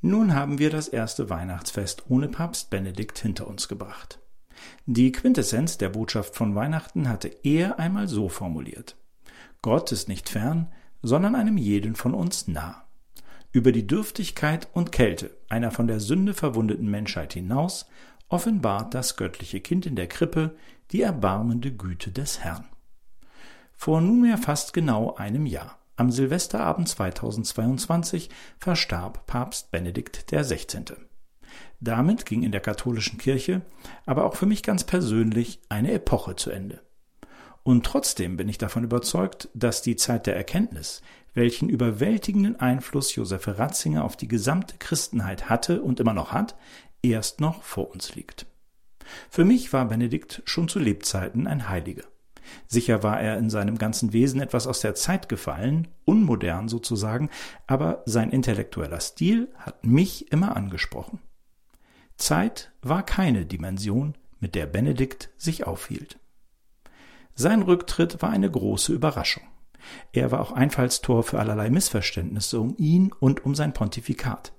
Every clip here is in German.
Nun haben wir das erste Weihnachtsfest ohne Papst Benedikt hinter uns gebracht. Die Quintessenz der Botschaft von Weihnachten hatte er einmal so formuliert. Gott ist nicht fern, sondern einem jeden von uns nah. Über die Dürftigkeit und Kälte einer von der Sünde verwundeten Menschheit hinaus offenbart das göttliche Kind in der Krippe die erbarmende Güte des Herrn. Vor nunmehr fast genau einem Jahr am Silvesterabend 2022 verstarb Papst Benedikt XVI. Damit ging in der katholischen Kirche, aber auch für mich ganz persönlich, eine Epoche zu Ende. Und trotzdem bin ich davon überzeugt, dass die Zeit der Erkenntnis, welchen überwältigenden Einfluss Josef Ratzinger auf die gesamte Christenheit hatte und immer noch hat, erst noch vor uns liegt. Für mich war Benedikt schon zu Lebzeiten ein Heiliger. Sicher war er in seinem ganzen Wesen etwas aus der Zeit gefallen, unmodern sozusagen, aber sein intellektueller Stil hat mich immer angesprochen. Zeit war keine Dimension, mit der Benedikt sich aufhielt. Sein Rücktritt war eine große Überraschung. Er war auch Einfallstor für allerlei Missverständnisse um ihn und um sein Pontifikat.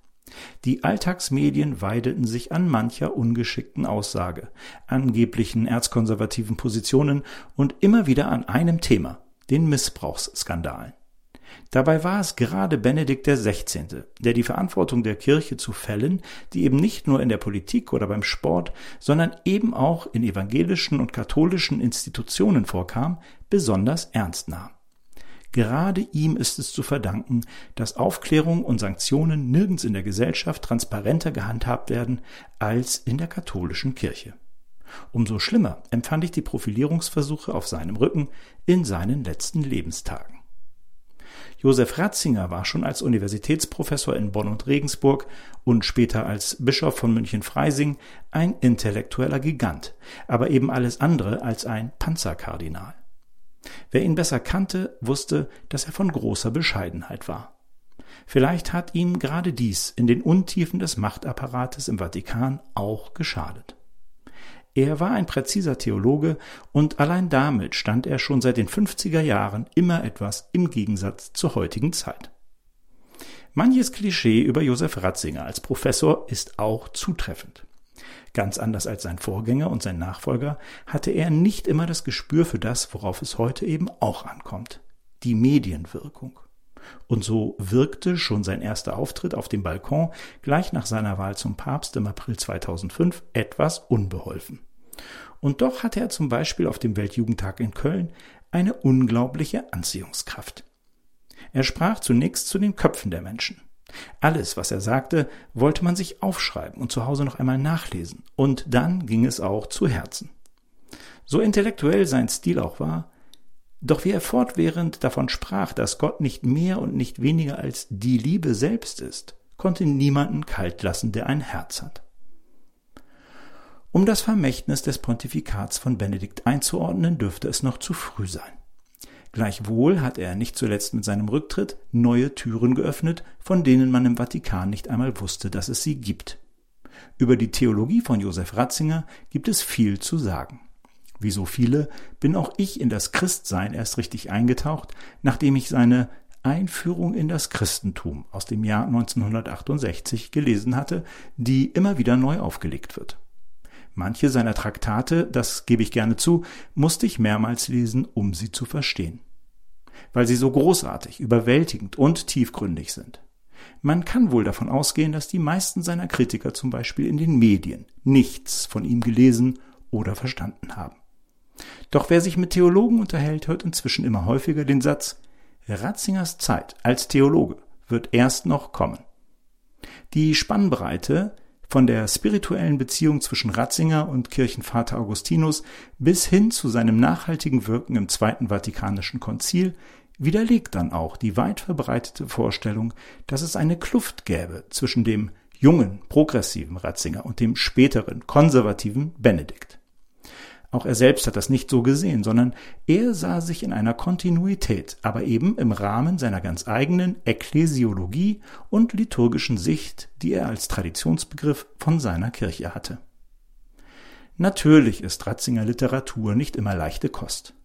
Die Alltagsmedien weideten sich an mancher ungeschickten Aussage, angeblichen erzkonservativen Positionen und immer wieder an einem Thema, den Missbrauchsskandalen. Dabei war es gerade Benedikt XVI., der die Verantwortung der Kirche zu Fällen, die eben nicht nur in der Politik oder beim Sport, sondern eben auch in evangelischen und katholischen Institutionen vorkam, besonders ernst nahm. Gerade ihm ist es zu verdanken, dass Aufklärung und Sanktionen nirgends in der Gesellschaft transparenter gehandhabt werden als in der katholischen Kirche. Umso schlimmer empfand ich die Profilierungsversuche auf seinem Rücken in seinen letzten Lebenstagen. Josef Ratzinger war schon als Universitätsprofessor in Bonn und Regensburg und später als Bischof von München-Freising ein intellektueller Gigant, aber eben alles andere als ein Panzerkardinal. Wer ihn besser kannte, wusste, dass er von großer Bescheidenheit war. Vielleicht hat ihm gerade dies in den Untiefen des Machtapparates im Vatikan auch geschadet. Er war ein präziser Theologe und allein damit stand er schon seit den 50er Jahren immer etwas im Gegensatz zur heutigen Zeit. Manches Klischee über Josef Ratzinger als Professor ist auch zutreffend. Ganz anders als sein Vorgänger und sein Nachfolger hatte er nicht immer das Gespür für das, worauf es heute eben auch ankommt. Die Medienwirkung. Und so wirkte schon sein erster Auftritt auf dem Balkon gleich nach seiner Wahl zum Papst im April 2005 etwas unbeholfen. Und doch hatte er zum Beispiel auf dem Weltjugendtag in Köln eine unglaubliche Anziehungskraft. Er sprach zunächst zu den Köpfen der Menschen. Alles, was er sagte, wollte man sich aufschreiben und zu Hause noch einmal nachlesen, und dann ging es auch zu Herzen. So intellektuell sein Stil auch war, doch wie er fortwährend davon sprach, dass Gott nicht mehr und nicht weniger als die Liebe selbst ist, konnte niemanden kalt lassen, der ein Herz hat. Um das Vermächtnis des Pontifikats von Benedikt einzuordnen, dürfte es noch zu früh sein. Gleichwohl hat er nicht zuletzt mit seinem Rücktritt neue Türen geöffnet, von denen man im Vatikan nicht einmal wusste, dass es sie gibt. Über die Theologie von Josef Ratzinger gibt es viel zu sagen. Wie so viele bin auch ich in das Christsein erst richtig eingetaucht, nachdem ich seine Einführung in das Christentum aus dem Jahr 1968 gelesen hatte, die immer wieder neu aufgelegt wird. Manche seiner Traktate, das gebe ich gerne zu, musste ich mehrmals lesen, um sie zu verstehen. Weil sie so großartig, überwältigend und tiefgründig sind. Man kann wohl davon ausgehen, dass die meisten seiner Kritiker zum Beispiel in den Medien nichts von ihm gelesen oder verstanden haben. Doch wer sich mit Theologen unterhält, hört inzwischen immer häufiger den Satz, Ratzingers Zeit als Theologe wird erst noch kommen. Die Spannbreite von der spirituellen Beziehung zwischen Ratzinger und Kirchenvater Augustinus bis hin zu seinem nachhaltigen Wirken im Zweiten Vatikanischen Konzil widerlegt dann auch die weit verbreitete Vorstellung, dass es eine Kluft gäbe zwischen dem jungen, progressiven Ratzinger und dem späteren, konservativen Benedikt. Auch er selbst hat das nicht so gesehen, sondern er sah sich in einer Kontinuität, aber eben im Rahmen seiner ganz eigenen Ekklesiologie und liturgischen Sicht, die er als Traditionsbegriff von seiner Kirche hatte. Natürlich ist Ratzinger Literatur nicht immer leichte Kost.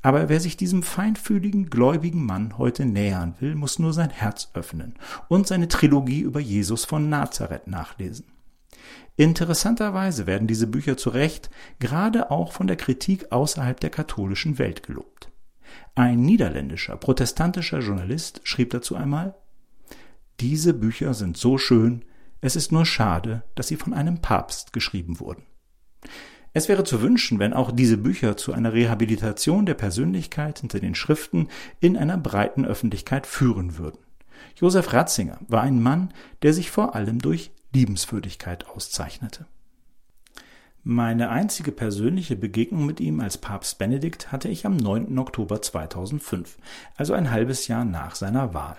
Aber wer sich diesem feinfühligen, gläubigen Mann heute nähern will, muss nur sein Herz öffnen und seine Trilogie über Jesus von Nazareth nachlesen. Interessanterweise werden diese Bücher zu Recht gerade auch von der Kritik außerhalb der katholischen Welt gelobt. Ein niederländischer, protestantischer Journalist schrieb dazu einmal Diese Bücher sind so schön, es ist nur schade, dass sie von einem Papst geschrieben wurden. Es wäre zu wünschen, wenn auch diese Bücher zu einer Rehabilitation der Persönlichkeit hinter den Schriften in einer breiten Öffentlichkeit führen würden. Josef Ratzinger war ein Mann, der sich vor allem durch Liebenswürdigkeit auszeichnete. Meine einzige persönliche Begegnung mit ihm als Papst Benedikt hatte ich am 9. Oktober 2005, also ein halbes Jahr nach seiner Wahl.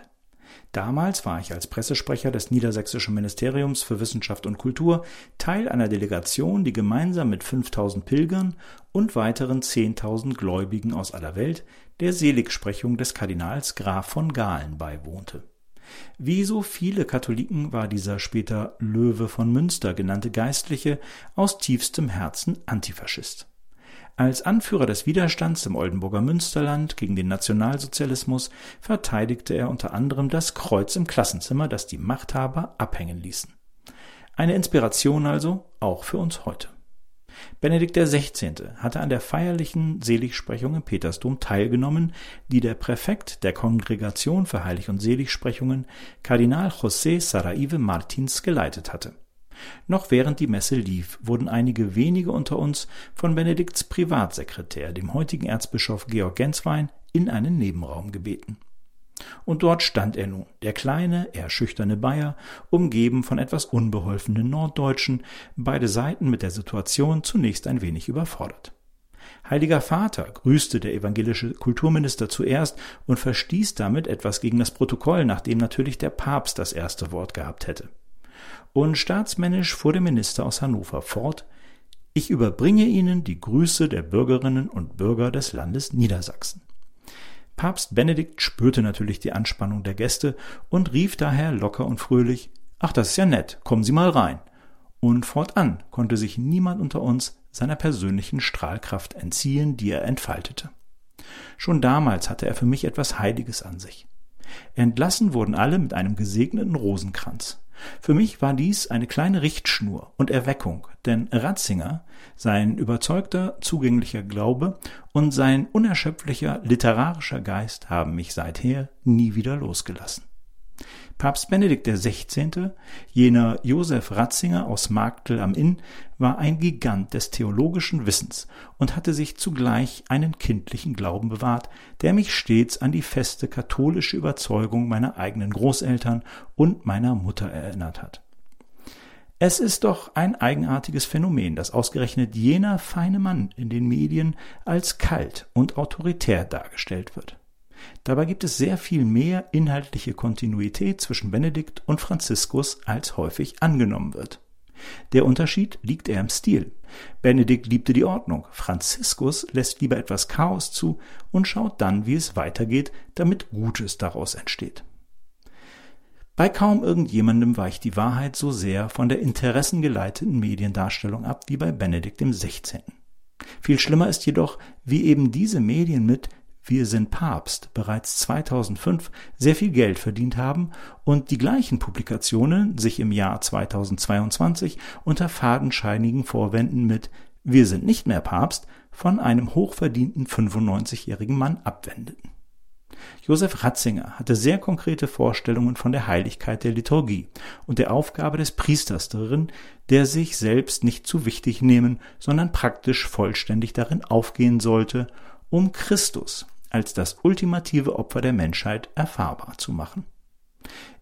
Damals war ich als Pressesprecher des Niedersächsischen Ministeriums für Wissenschaft und Kultur Teil einer Delegation, die gemeinsam mit 5000 Pilgern und weiteren 10.000 Gläubigen aus aller Welt der Seligsprechung des Kardinals Graf von Galen beiwohnte. Wie so viele Katholiken war dieser später Löwe von Münster genannte Geistliche aus tiefstem Herzen Antifaschist. Als Anführer des Widerstands im Oldenburger Münsterland gegen den Nationalsozialismus verteidigte er unter anderem das Kreuz im Klassenzimmer, das die Machthaber abhängen ließen. Eine Inspiration also auch für uns heute. Benedikt XVI. hatte an der feierlichen Seligsprechung im Petersdom teilgenommen, die der Präfekt der Kongregation für Heilig- und Seligsprechungen, Kardinal José Saraive Martins, geleitet hatte. Noch während die Messe lief, wurden einige wenige unter uns von Benedikts Privatsekretär, dem heutigen Erzbischof Georg Genswein, in einen Nebenraum gebeten. Und dort stand er nun, der kleine, eher schüchterne Bayer, umgeben von etwas unbeholfenen Norddeutschen, beide Seiten mit der Situation zunächst ein wenig überfordert. Heiliger Vater grüßte der evangelische Kulturminister zuerst und verstieß damit etwas gegen das Protokoll, nachdem natürlich der Papst das erste Wort gehabt hätte und staatsmännisch fuhr der Minister aus Hannover fort Ich überbringe Ihnen die Grüße der Bürgerinnen und Bürger des Landes Niedersachsen. Papst Benedikt spürte natürlich die Anspannung der Gäste und rief daher locker und fröhlich Ach, das ist ja nett, kommen Sie mal rein. Und fortan konnte sich niemand unter uns seiner persönlichen Strahlkraft entziehen, die er entfaltete. Schon damals hatte er für mich etwas Heiliges an sich. Entlassen wurden alle mit einem gesegneten Rosenkranz. Für mich war dies eine kleine Richtschnur und Erweckung, denn Ratzinger, sein überzeugter, zugänglicher Glaube und sein unerschöpflicher literarischer Geist haben mich seither nie wieder losgelassen. Papst Benedikt XVI., jener Josef Ratzinger aus Marktel am Inn, war ein Gigant des theologischen Wissens und hatte sich zugleich einen kindlichen Glauben bewahrt, der mich stets an die feste katholische Überzeugung meiner eigenen Großeltern und meiner Mutter erinnert hat. Es ist doch ein eigenartiges Phänomen, dass ausgerechnet jener feine Mann in den Medien als kalt und autoritär dargestellt wird. Dabei gibt es sehr viel mehr inhaltliche Kontinuität zwischen Benedikt und Franziskus, als häufig angenommen wird. Der Unterschied liegt eher im Stil. Benedikt liebte die Ordnung, Franziskus lässt lieber etwas Chaos zu und schaut dann, wie es weitergeht, damit Gutes daraus entsteht. Bei kaum irgendjemandem weicht die Wahrheit so sehr von der interessengeleiteten Mediendarstellung ab wie bei Benedikt 16. Viel schlimmer ist jedoch, wie eben diese Medien mit wir sind Papst bereits 2005 sehr viel Geld verdient haben und die gleichen Publikationen sich im Jahr 2022 unter fadenscheinigen Vorwänden mit Wir sind nicht mehr Papst von einem hochverdienten 95-jährigen Mann abwendeten. Josef Ratzinger hatte sehr konkrete Vorstellungen von der Heiligkeit der Liturgie und der Aufgabe des Priesters darin, der sich selbst nicht zu wichtig nehmen, sondern praktisch vollständig darin aufgehen sollte, um Christus als das ultimative Opfer der Menschheit erfahrbar zu machen.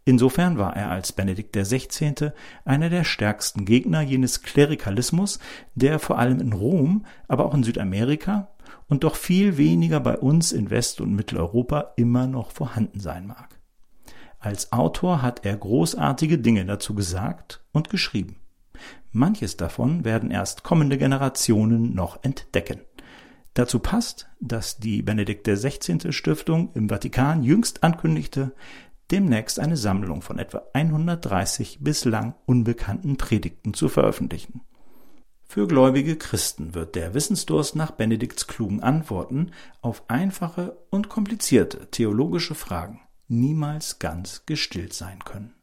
Insofern war er als Benedikt XVI. einer der stärksten Gegner jenes Klerikalismus, der vor allem in Rom, aber auch in Südamerika und doch viel weniger bei uns in West- und Mitteleuropa immer noch vorhanden sein mag. Als Autor hat er großartige Dinge dazu gesagt und geschrieben. Manches davon werden erst kommende Generationen noch entdecken. Dazu passt, dass die Benedikt XVI. Stiftung im Vatikan jüngst ankündigte, demnächst eine Sammlung von etwa 130 bislang unbekannten Predigten zu veröffentlichen. Für gläubige Christen wird der Wissensdurst nach Benedikts klugen Antworten auf einfache und komplizierte theologische Fragen niemals ganz gestillt sein können.